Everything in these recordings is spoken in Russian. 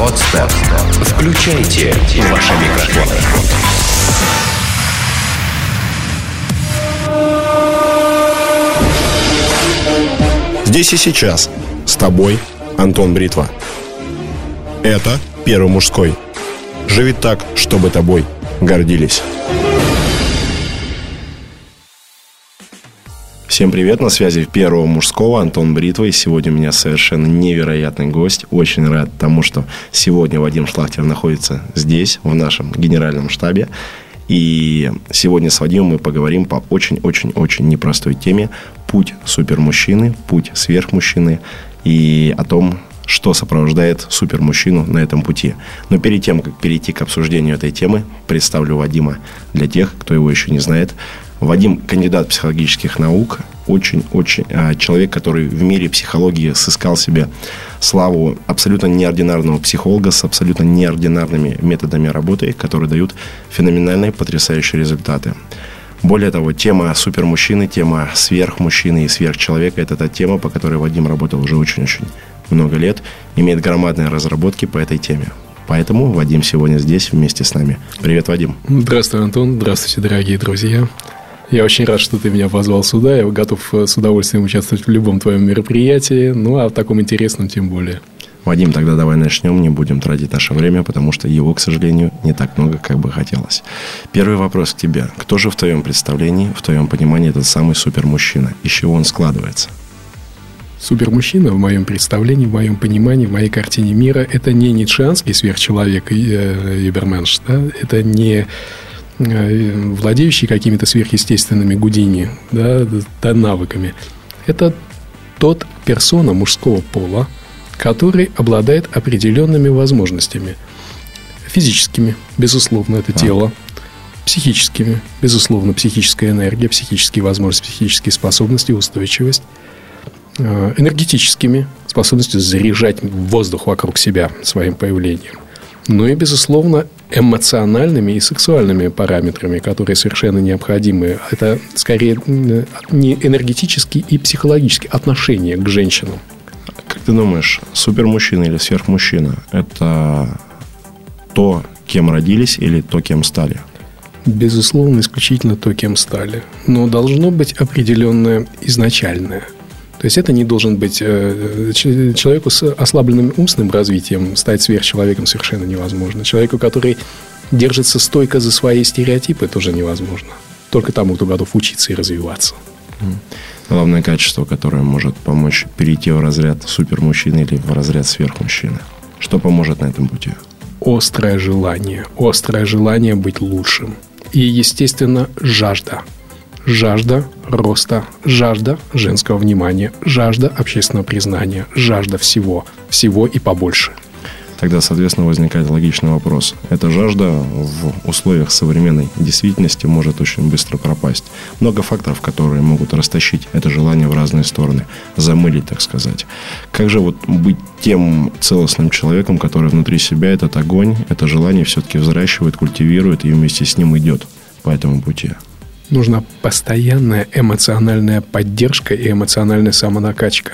Подстер. Включайте ваши микрофоны. Здесь и сейчас. С тобой Антон Бритва. Это Первый мужской. Живи так, чтобы тобой гордились. Всем привет, на связи Первого мужского, Антон Бритва, и сегодня у меня совершенно невероятный гость. Очень рад тому, что сегодня Вадим Шлахтер находится здесь, в нашем генеральном штабе. И сегодня с Вадимом мы поговорим по очень-очень-очень непростой теме «Путь супермужчины», «Путь сверхмужчины» и о том, что сопровождает супермужчину на этом пути. Но перед тем, как перейти к обсуждению этой темы, представлю Вадима для тех, кто его еще не знает. Вадим – кандидат психологических наук, очень-очень а, человек, который в мире психологии сыскал себе славу абсолютно неординарного психолога с абсолютно неординарными методами работы, которые дают феноменальные, потрясающие результаты. Более того, тема супермужчины, тема сверхмужчины и сверхчеловека – это та тема, по которой Вадим работал уже очень-очень много лет, имеет громадные разработки по этой теме. Поэтому Вадим сегодня здесь вместе с нами. Привет, Вадим. Здравствуй, Антон. Здравствуйте, дорогие друзья. Я очень рад, что ты меня позвал сюда. Я готов э, с удовольствием участвовать в любом твоем мероприятии. Ну, а в таком интересном тем более. Вадим, тогда давай начнем, не будем тратить наше время, потому что его, к сожалению, не так много, как бы хотелось. Первый вопрос к тебе. Кто же в твоем представлении, в твоем понимании этот самый супермужчина? Из чего он складывается? Супермужчина, в моем представлении, в моем понимании, в моей картине мира, это не ницшеанский сверхчеловек, Иберменш, да? это не Э, владеющий какими-то сверхъестественными гудини, да, да, навыками. Это тот персона мужского пола, который обладает определенными возможностями. Физическими, безусловно, это тело. Психическими, безусловно, психическая энергия, психические возможности, психические способности, устойчивость. Э, энергетическими, способностью заряжать воздух вокруг себя своим появлением – ну и, безусловно, эмоциональными и сексуальными параметрами, которые совершенно необходимы. Это скорее не энергетические и психологические отношения к женщинам. Как ты думаешь, супермужчина или сверхмужчина – это то, кем родились или то, кем стали? Безусловно, исключительно то, кем стали. Но должно быть определенное изначальное – то есть это не должен быть э, человеку с ослабленным умственным развитием стать сверхчеловеком совершенно невозможно. Человеку, который держится стойко за свои стереотипы, тоже невозможно. Только тому, кто готов учиться и развиваться. Главное качество, которое может помочь перейти в разряд супермужчины или в разряд сверхмужчины. Что поможет на этом пути? Острое желание. Острое желание быть лучшим. И, естественно, жажда жажда роста, жажда женского внимания, жажда общественного признания, жажда всего, всего и побольше. Тогда, соответственно, возникает логичный вопрос. Эта жажда в условиях современной действительности может очень быстро пропасть. Много факторов, которые могут растащить это желание в разные стороны, замылить, так сказать. Как же вот быть тем целостным человеком, который внутри себя этот огонь, это желание все-таки взращивает, культивирует и вместе с ним идет по этому пути? Нужна постоянная эмоциональная поддержка и эмоциональная самонакачка.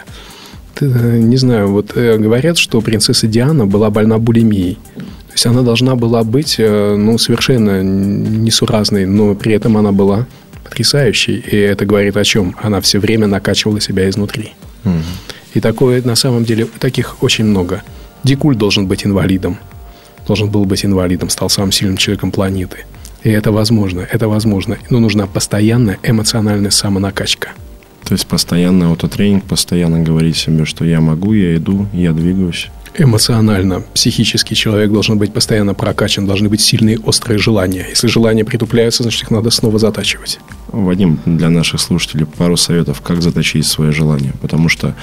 Э, не знаю, вот э, говорят, что принцесса Диана была больна булимией. То есть она должна была быть э, ну, совершенно несуразной, но при этом она была потрясающей. И это говорит о чем? Она все время накачивала себя изнутри. Угу. И такое, на самом деле, таких очень много. Дикуль должен быть инвалидом. Должен был быть инвалидом, стал самым сильным человеком планеты. И это возможно, это возможно. Но нужна постоянная эмоциональная самонакачка. То есть постоянно аутотренинг, постоянно говорить себе, что я могу, я иду, я двигаюсь. Эмоционально, психически человек должен быть постоянно прокачан, должны быть сильные острые желания. Если желания притупляются, значит их надо снова затачивать. Вадим, для наших слушателей пару советов, как заточить свои желания. Потому что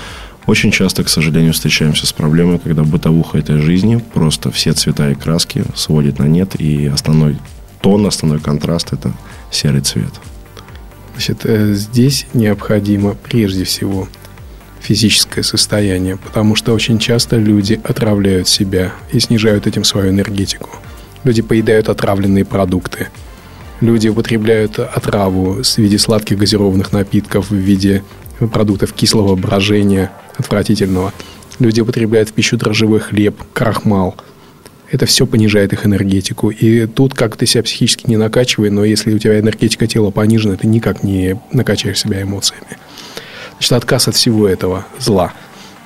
очень часто, к сожалению, встречаемся с проблемой, когда бытовуха этой жизни просто все цвета и краски сводит на нет, и основной тон, основной контраст – это серый цвет. Значит, э, здесь необходимо прежде всего физическое состояние, потому что очень часто люди отравляют себя и снижают этим свою энергетику. Люди поедают отравленные продукты. Люди употребляют отраву в виде сладких газированных напитков, в виде продуктов кислого брожения, отвратительного. Люди употребляют в пищу дрожжевой хлеб, крахмал – это все понижает их энергетику. И тут, как ты себя психически не накачивай, но если у тебя энергетика тела понижена, ты никак не накачаешь себя эмоциями. Значит, отказ от всего этого зла.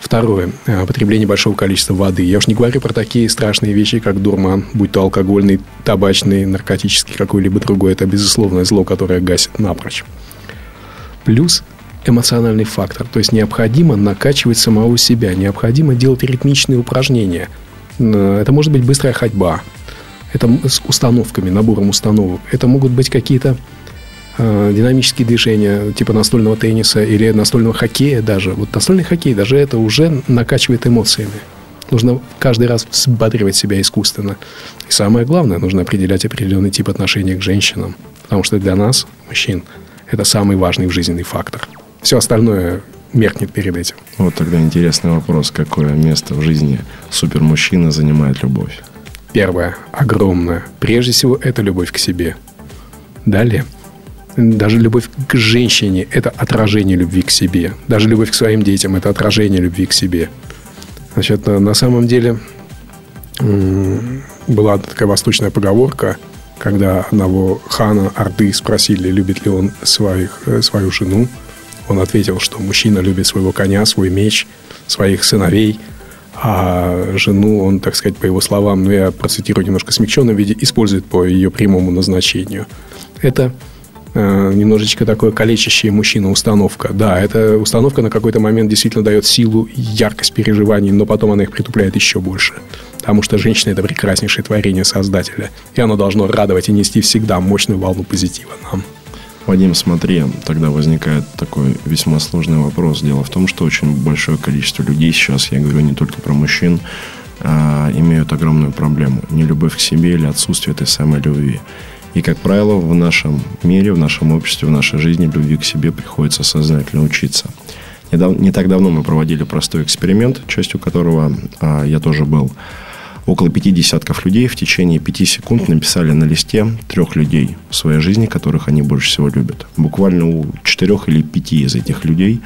Второе. Э, потребление большого количества воды. Я уж не говорю про такие страшные вещи, как дурман, будь то алкогольный, табачный, наркотический, какой-либо другой. Это безусловное зло, которое гасит напрочь. Плюс эмоциональный фактор. То есть необходимо накачивать самого себя, необходимо делать ритмичные упражнения. Э, это может быть быстрая ходьба, это с установками, набором установок. Это могут быть какие-то э, динамические движения, типа настольного тенниса или настольного хоккея даже. Вот настольный хоккей даже это уже накачивает эмоциями. Нужно каждый раз взбадривать себя искусственно. И самое главное, нужно определять определенный тип отношения к женщинам. Потому что для нас, мужчин, это самый важный жизненный фактор. Все остальное меркнет перед этим. Вот тогда интересный вопрос. Какое место в жизни супермужчина занимает любовь? Первое. Огромное. Прежде всего, это любовь к себе. Далее. Даже любовь к женщине – это отражение любви к себе. Даже любовь к своим детям – это отражение любви к себе. Значит, на самом деле была такая восточная поговорка, когда одного хана Орды спросили, любит ли он своих, э, свою жену. Он ответил, что мужчина любит своего коня, свой меч, своих сыновей, а жену он, так сказать, по его словам, ну я процитирую немножко смягченном виде, использует по ее прямому назначению. Это э, немножечко такое калечащее мужчина установка. Да, эта установка на какой-то момент действительно дает силу, яркость переживаний, но потом она их притупляет еще больше. Потому что женщина – это прекраснейшее творение Создателя. И оно должно радовать и нести всегда мощную волну позитива нам. Вадим, смотри, тогда возникает такой весьма сложный вопрос. Дело в том, что очень большое количество людей сейчас, я говорю не только про мужчин, а, имеют огромную проблему. Не любовь к себе или отсутствие этой самой любви. И, как правило, в нашем мире, в нашем обществе, в нашей жизни любви к себе приходится сознательно учиться. Не так давно мы проводили простой эксперимент, частью которого а, я тоже был. Около пяти десятков людей в течение пяти секунд написали на листе трех людей в своей жизни, которых они больше всего любят. Буквально у четырех или пяти из этих людей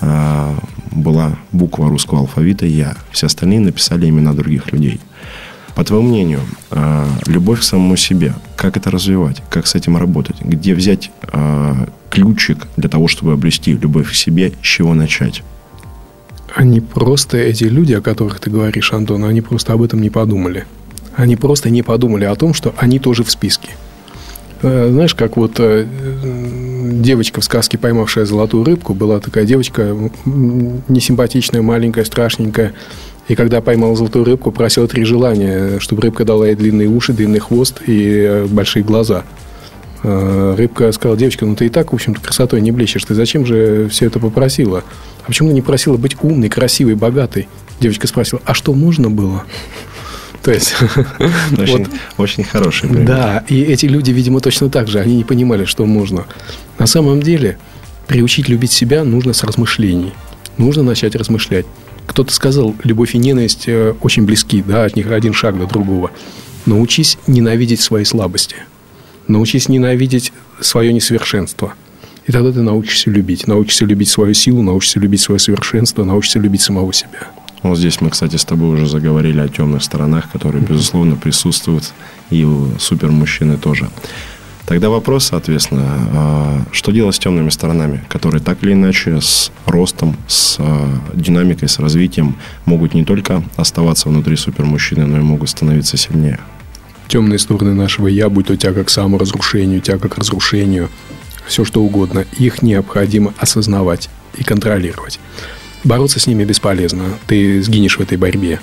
э, была буква русского алфавита «Я». Все остальные написали имена других людей. По твоему мнению, э, любовь к самому себе, как это развивать, как с этим работать, где взять э, ключик для того, чтобы обрести любовь к себе, с чего начать? Они просто, эти люди, о которых ты говоришь, Антон, они просто об этом не подумали. Они просто не подумали о том, что они тоже в списке. Э, знаешь, как вот э, девочка в сказке, поймавшая золотую рыбку, была такая девочка несимпатичная, маленькая, страшненькая. И когда поймала золотую рыбку, просила три желания, чтобы рыбка дала ей длинные уши, длинный хвост и э, большие глаза. Рыбка сказала, девочка, ну ты и так, в общем-то, красотой не блещешь. Ты зачем же все это попросила? А почему ты не просила быть умной, красивой, богатой? Девочка спросила, а что можно было? То есть... Очень, вот, очень хороший пример. Да, и эти люди, видимо, точно так же. Они не понимали, что можно. На самом деле, приучить любить себя нужно с размышлений. Нужно начать размышлять. Кто-то сказал, любовь и ненависть э, очень близки, да, от них один шаг до другого. Научись ненавидеть свои слабости. Научись ненавидеть свое несовершенство – и тогда ты научишься любить. Научишься любить свою силу, научишься любить свое совершенство, научишься любить самого себя. Вот здесь мы, кстати, с тобой уже заговорили о темных сторонах, которые, безусловно, присутствуют и у супермужчины тоже. Тогда вопрос, соответственно, а, что делать с темными сторонами, которые так или иначе с ростом, с а, динамикой, с развитием могут не только оставаться внутри супермужчины, но и могут становиться сильнее? Темные стороны нашего «я», будь то тяга к саморазрушению, тяга к разрушению, все что угодно, их необходимо осознавать и контролировать. Бороться с ними бесполезно, ты сгинешь в этой борьбе.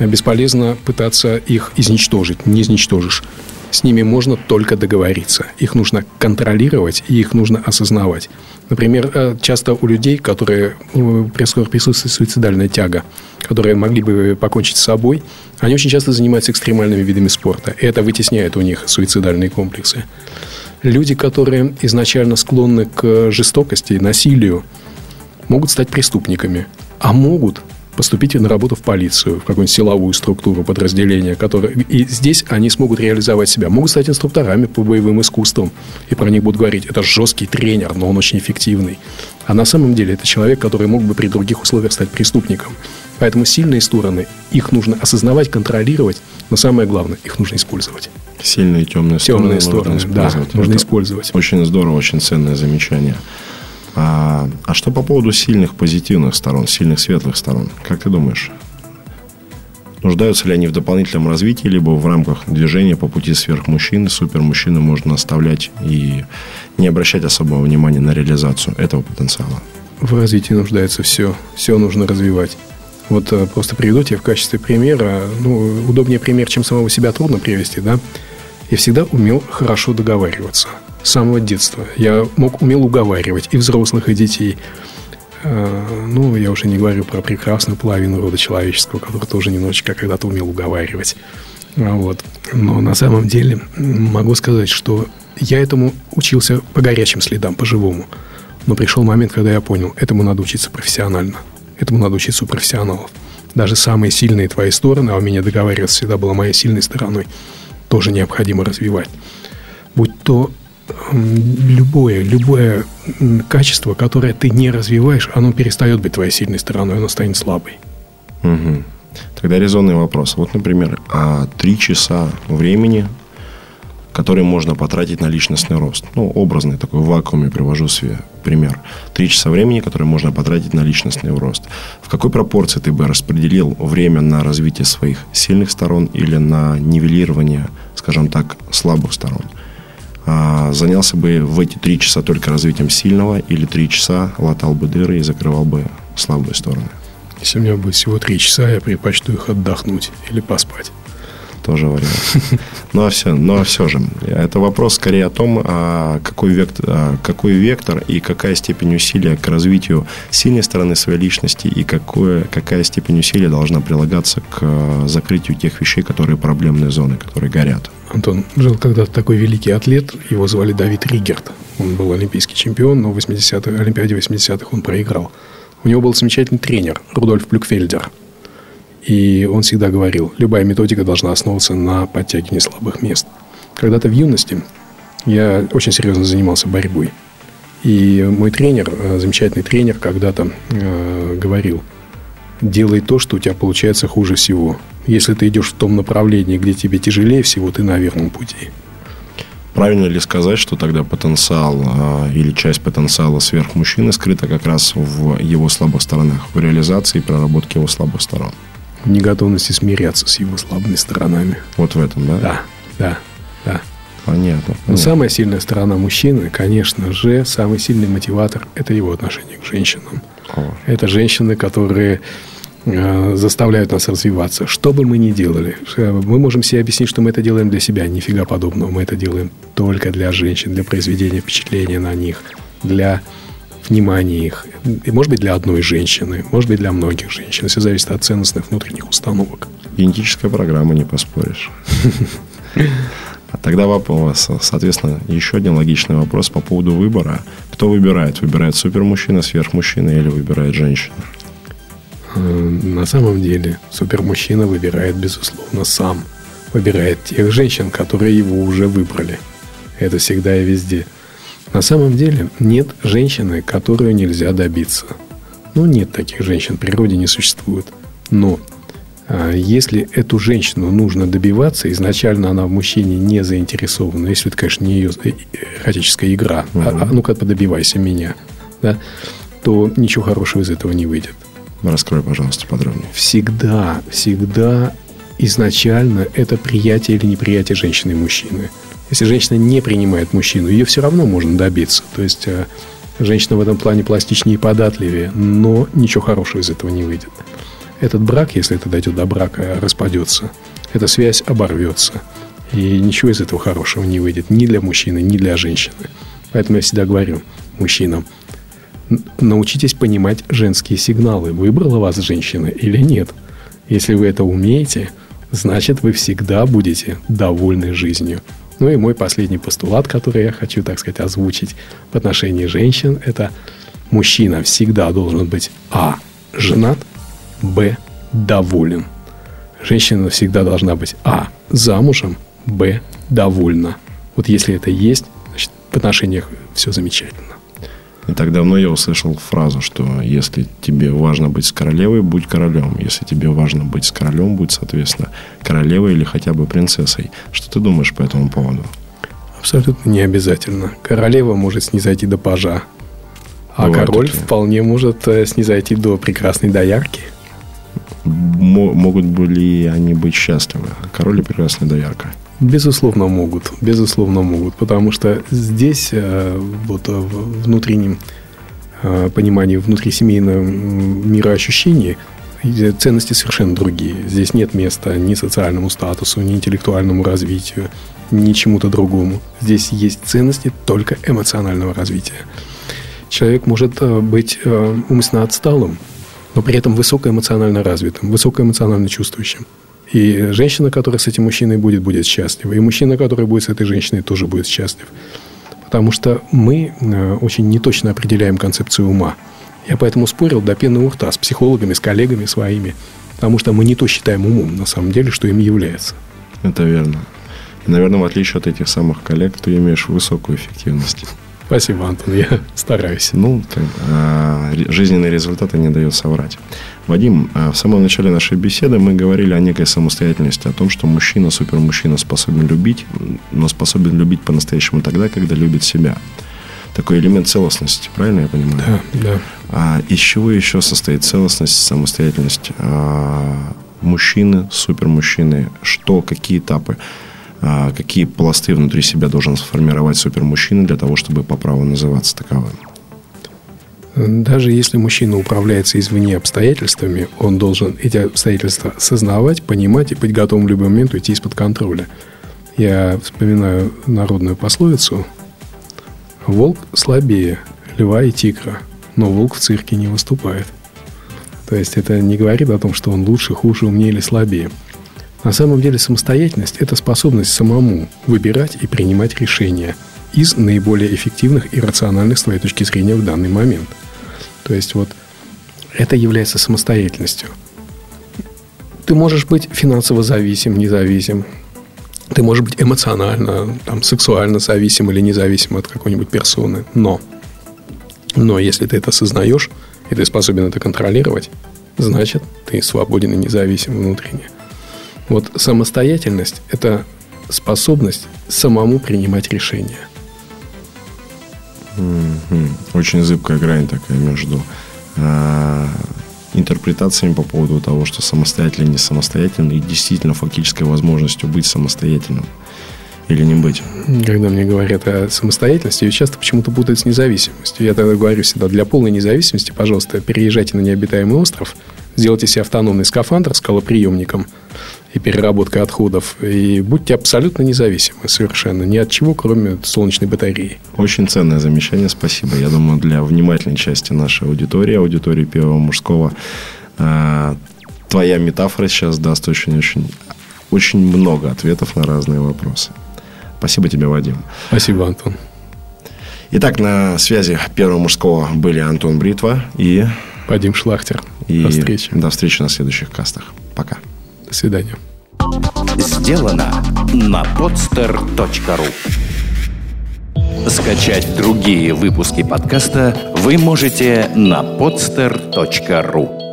Бесполезно пытаться их изничтожить, не изничтожишь. С ними можно только договориться. Их нужно контролировать и их нужно осознавать. Например, э, часто у людей, которые присутствует суицидальная тяга, которые могли бы покончить с собой, они очень часто занимаются экстремальными видами спорта. И это вытесняет у них суицидальные комплексы люди, которые изначально склонны к жестокости, насилию, могут стать преступниками. А могут поступить на работу в полицию, в какую-нибудь силовую структуру, подразделение, которое... И здесь они смогут реализовать себя. Могут стать инструкторами по боевым искусствам. И про них будут говорить, это жесткий тренер, но он очень эффективный. А на самом деле это человек, который мог бы при других условиях стать преступником. Поэтому сильные стороны, их нужно осознавать, контролировать, но самое главное, их нужно использовать. Сильные темные, темные стороны, стороны нужно да, нужно использовать. Очень здорово, очень ценное замечание. А, а что по поводу сильных позитивных сторон, сильных светлых сторон? Как ты думаешь? Нуждаются ли они в дополнительном развитии, либо в рамках движения по пути сверхмужчины, супермужчины можно оставлять и не обращать особого внимания на реализацию этого потенциала? В развитии нуждается все. Все нужно развивать. Вот э, просто приведу тебе в качестве примера. Ну, удобнее пример, чем самого себя трудно привести, да? Я всегда умел хорошо договариваться – с самого детства. Я мог, умел уговаривать и взрослых, и детей. А, ну, я уже не говорю про прекрасную половину рода человеческого, который тоже немножечко когда-то умел уговаривать. А, вот. Но на самом деле могу сказать, что я этому учился по горячим следам, по-живому. Но пришел момент, когда я понял, этому надо учиться профессионально. Этому надо учиться у профессионалов. Даже самые сильные твои стороны, а умение договариваться всегда была моей сильной стороной, тоже необходимо развивать. Будь то любое, любое качество, которое ты не развиваешь, оно перестает быть твоей сильной стороной, оно станет слабой. Угу. Тогда резонный вопрос. Вот, например, а три часа времени, которые можно потратить на личностный рост. Ну, образный такой, в вакууме привожу пример. Три часа времени, которые можно потратить на личностный рост. В какой пропорции ты бы распределил время на развитие своих сильных сторон или на нивелирование, скажем так, слабых сторон? А, занялся бы в эти три часа только развитием сильного или три часа латал бы дыры и закрывал бы слабые стороны. Если у меня будет всего три часа, я предпочту их отдохнуть или поспать. Тоже вариант. Ну а все, ну а все же, это вопрос скорее о том, а какой, вектор, какой вектор и какая степень усилия к развитию сильной стороны своей личности и какое, какая степень усилия должна прилагаться к закрытию тех вещей, которые проблемные зоны, которые горят. Антон, жил когда-то такой великий атлет, его звали Давид Ригерт. Он был олимпийский чемпион, но в 80 Олимпиаде 80-х он проиграл. У него был замечательный тренер Рудольф Плюкфельдер. И он всегда говорил, любая методика должна основываться на подтягивании слабых мест. Когда-то в юности я очень серьезно занимался борьбой. И мой тренер, э, замечательный тренер, когда-то э, говорил, делай то, что у тебя получается хуже всего. Если ты идешь в том направлении, где тебе тяжелее всего, ты на верном пути. Правильно ли сказать, что тогда потенциал э, или часть потенциала сверхмужчины скрыта как раз в его слабых сторонах, в реализации и проработке его слабых сторон? Неготовности смиряться с его слабыми сторонами. Вот в этом, да? Да, да, да. Понятно. понятно. Но самая сильная сторона мужчины, конечно же, самый сильный мотиватор – это его отношение к женщинам. О. Это женщины, которые э, заставляют нас развиваться. Что бы мы ни делали, э, мы можем себе объяснить, что мы это делаем для себя. Нифига подобного. Мы это делаем только для женщин, для произведения впечатления на них, для внимание их. И, может быть, для одной женщины, может быть, для многих женщин. Все зависит от ценностных внутренних установок. Генетическая программа, не поспоришь. А тогда вопрос, соответственно, еще один логичный вопрос по поводу выбора. Кто выбирает? Выбирает супермужчина, сверхмужчина или выбирает женщина? Э, на самом деле супермужчина выбирает, безусловно, сам. Выбирает тех женщин, которые его уже выбрали. Это всегда и везде. На самом деле нет женщины, которую нельзя добиться. Ну, нет таких женщин, в природе не существует. Но а, если эту женщину нужно добиваться, изначально она в мужчине не заинтересована, если это, конечно, не ее эротическая игра, угу. а, а ну-ка подобивайся меня, да, то ничего хорошего из этого не выйдет. Раскрой, пожалуйста, подробнее. Всегда, всегда изначально это приятие или неприятие женщины и мужчины. Если женщина не принимает мужчину, ее все равно можно добиться. То есть э, женщина в этом плане пластичнее и податливее, но ничего хорошего из этого не выйдет. Этот брак, если это дойдет до брака, распадется. Эта связь оборвется. И ничего из этого хорошего не выйдет ни для мужчины, ни для женщины. Поэтому я всегда говорю мужчинам, научитесь понимать женские сигналы. Выбрала вас женщина или нет. Если вы это умеете, значит вы всегда будете довольны жизнью. Ну и мой последний постулат, который я хочу, так сказать, озвучить в отношении женщин, это мужчина всегда должен быть а. женат, б, доволен. Женщина всегда должна быть а, замужем, б, довольна. Вот если это есть, значит, в отношениях все замечательно. Не так давно я услышал фразу, что если тебе важно быть с королевой, будь королем. Если тебе важно быть с королем, будь, соответственно, королевой или хотя бы принцессой. Что ты думаешь по этому поводу? Абсолютно не обязательно. Королева может снизойти до пажа, а Бывают король такие. вполне может э, снизойти до прекрасной доярки. Мо- могут ли они быть счастливы? Король и прекрасная доярка. Безусловно, могут. Безусловно, могут. Потому что здесь, э, вот э, в внутреннем э, понимании, внутрисемейного м, мироощущении, ценности совершенно другие. Здесь нет места ни социальному статусу, ни интеллектуальному развитию, ни чему-то другому. Здесь есть ценности только эмоционального развития. Человек может быть умственно отсталым, но при этом высокоэмоционально развитым, высокоэмоционально чувствующим. И женщина, которая с этим мужчиной будет, будет счастлива. И мужчина, который будет с этой женщиной, тоже будет счастлив. Потому что мы э, очень неточно определяем концепцию ума. Я поэтому спорил до пены у рта с психологами, с коллегами своими. Потому что мы не то считаем умом, на самом деле, что им является. Это верно. И, наверное, в отличие от этих самых коллег, ты имеешь высокую эффективность. Спасибо, Антон, я стараюсь. Ну, ре- жизненные результаты не дают соврать. Вадим, а, в самом начале нашей беседы мы говорили о некой самостоятельности, о том, что мужчина, супермужчина способен любить, но способен любить по-настоящему тогда, когда любит себя. Такой элемент целостности, правильно я понимаю? Да, да. А из чего еще состоит целостность, самостоятельность а, мужчины, супермужчины? Что, какие этапы, какие пласты внутри себя должен сформировать супермужчина для того, чтобы по праву называться таковым? Даже если мужчина управляется извне обстоятельствами, он должен эти обстоятельства осознавать, понимать и быть готовым в любой момент уйти из-под контроля. Я вспоминаю народную пословицу «Волк слабее льва и тигра, но волк в цирке не выступает». То есть это не говорит о том, что он лучше, хуже, умнее или слабее. На самом деле самостоятельность – это способность самому выбирать и принимать решения из наиболее эффективных и рациональных с твоей точки зрения в данный момент. То есть вот это является самостоятельностью. Ты можешь быть финансово зависим, независим. Ты можешь быть эмоционально, там, сексуально зависим или независим от какой-нибудь персоны. Но, но если ты это осознаешь, и ты способен это контролировать, значит, ты свободен и независим внутренне. Вот самостоятельность – это способность самому принимать решения. Очень зыбкая грань такая между а, интерпретациями по поводу того, что самостоятельно, не самостоятельно, и действительно фактической возможностью быть самостоятельным или не быть. Когда мне говорят о самостоятельности, ее часто почему-то путают с независимостью. Я тогда говорю всегда, для полной независимости, пожалуйста, переезжайте на необитаемый остров, сделайте себе автономный скафандр с колоприемником и переработкой отходов, и будьте абсолютно независимы совершенно, ни от чего, кроме солнечной батареи. Очень ценное замечание, спасибо. Я думаю, для внимательной части нашей аудитории, аудитории первого мужского, а, твоя метафора сейчас даст очень-очень очень много ответов на разные вопросы. Спасибо тебе, Вадим. Спасибо, Антон. Итак, на связи первого мужского были Антон Бритва и, Вадим Шлахтер. И До встречи. до встречи на следующих кастах. Пока. До свидания. Сделано на podster.ru Скачать другие выпуски подкаста вы можете на podster.ru